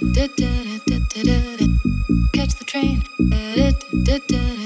halfway, and before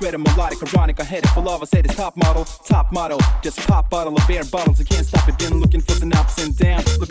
Greta melodic, ironic, I headed for love. I said it's top model, top model. Just pop bottle of bare bottles. I can't stop it. Been looking for some ups and downs. Look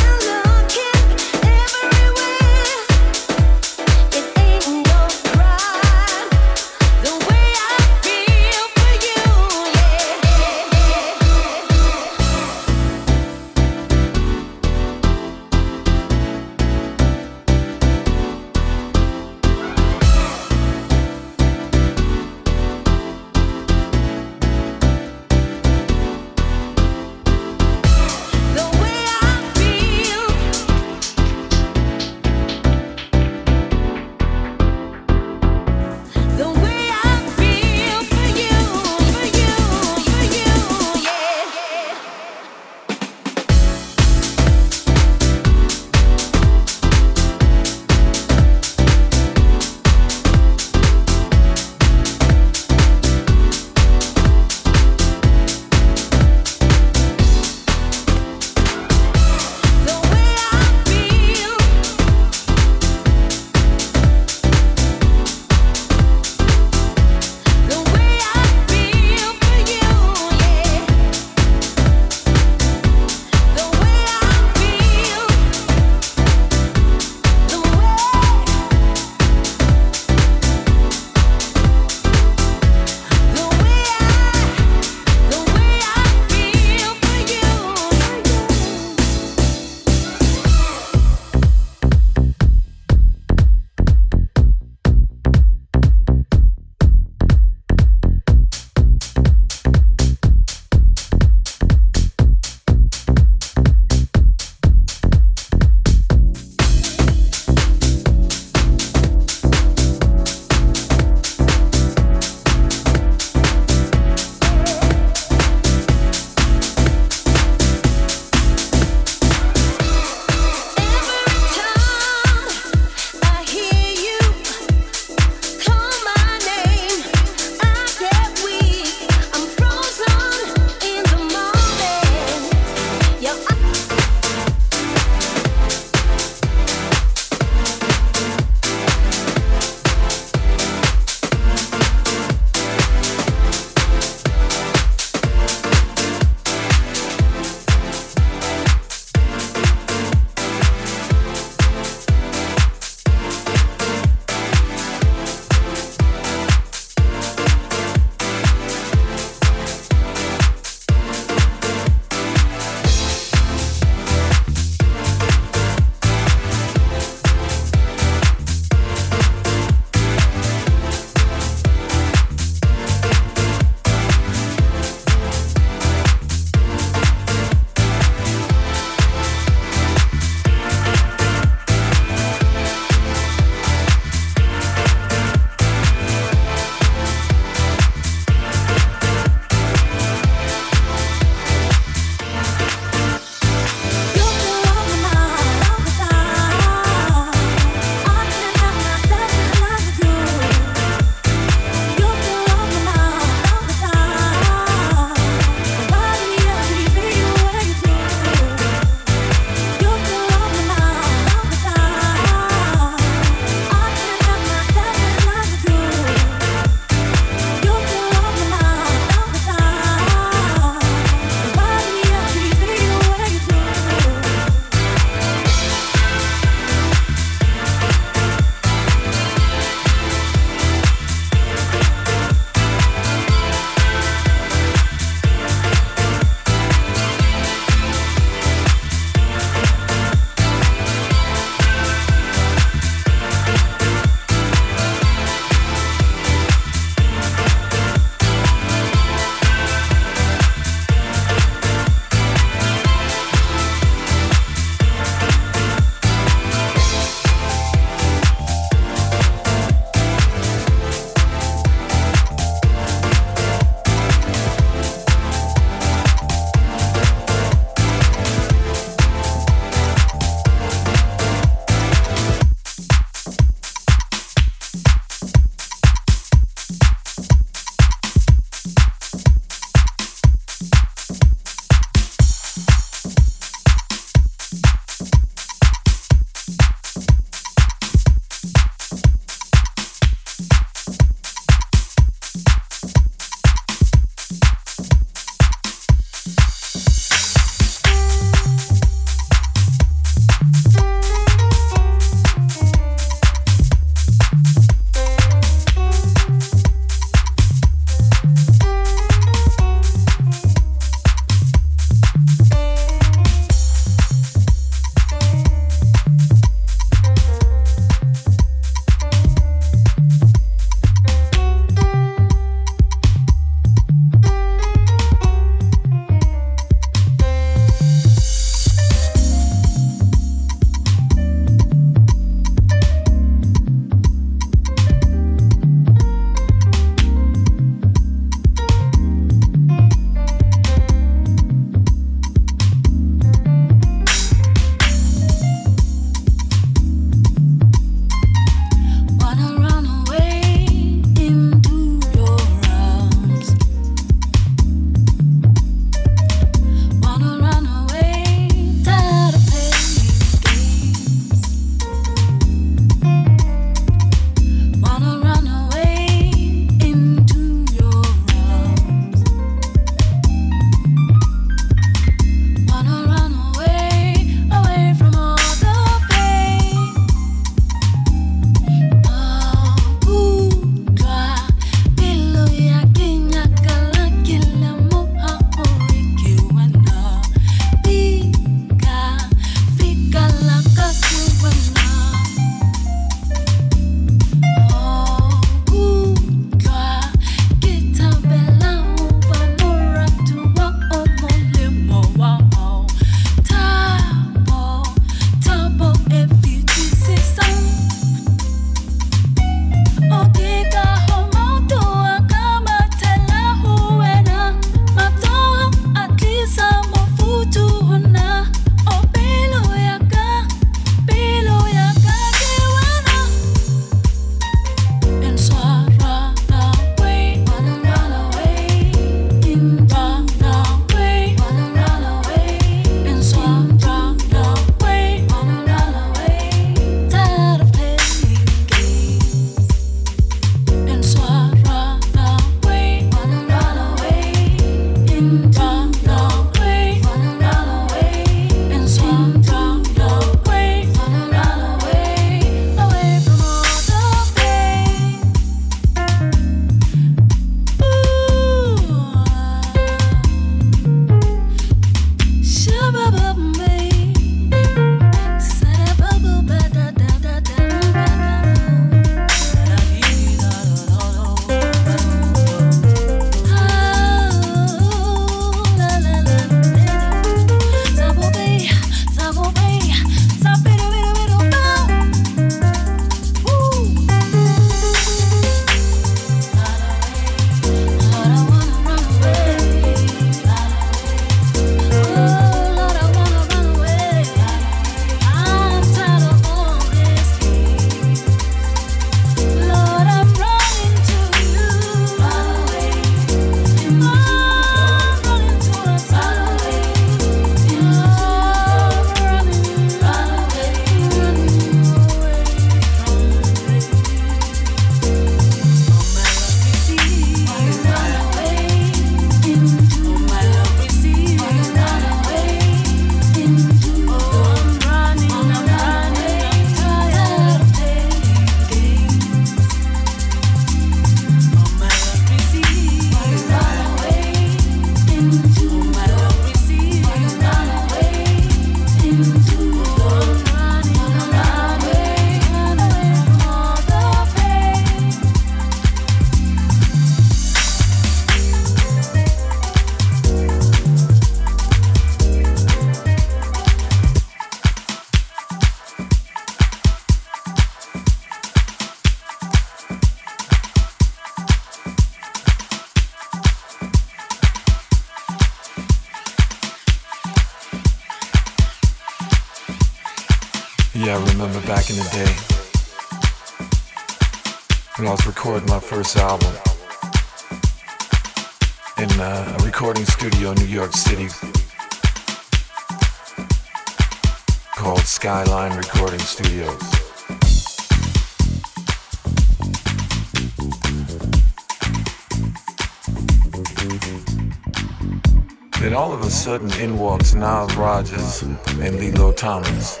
sudden in walks Nile Rodgers and Lillo Thomas.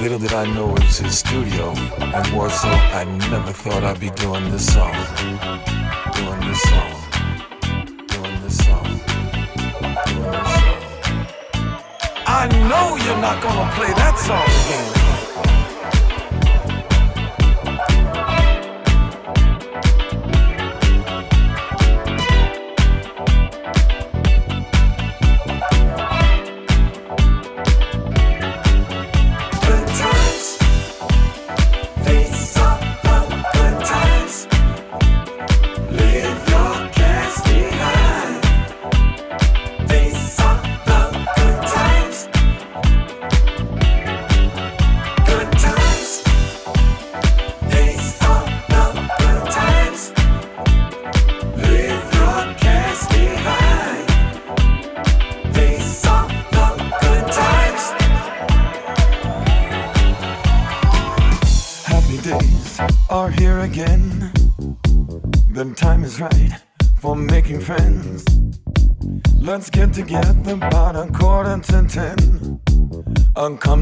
Little did I know it was his studio, and so, I never thought I'd be doing this song. Doing this song. Doing this song. Doing this song. I know you're not gonna play that song again.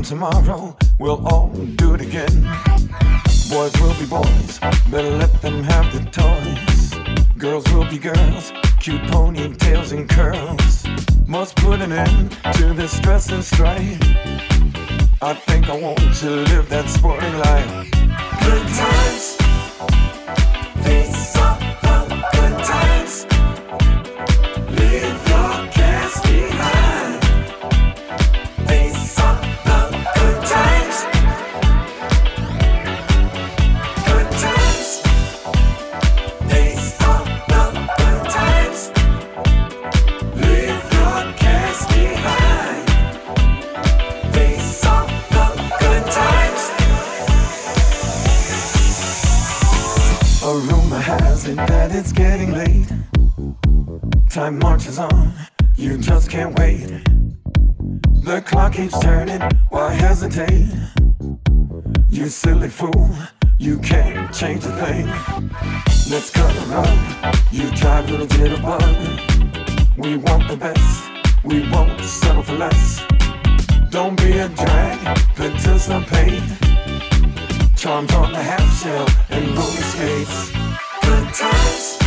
Tomorrow, keeps turning, why hesitate? You silly fool, you can't change a thing. Let's cut a rug, you drive to legit above. We want the best, we won't settle for less. Don't be a drag, participate. Charms on the half shell and roller skates. Good times.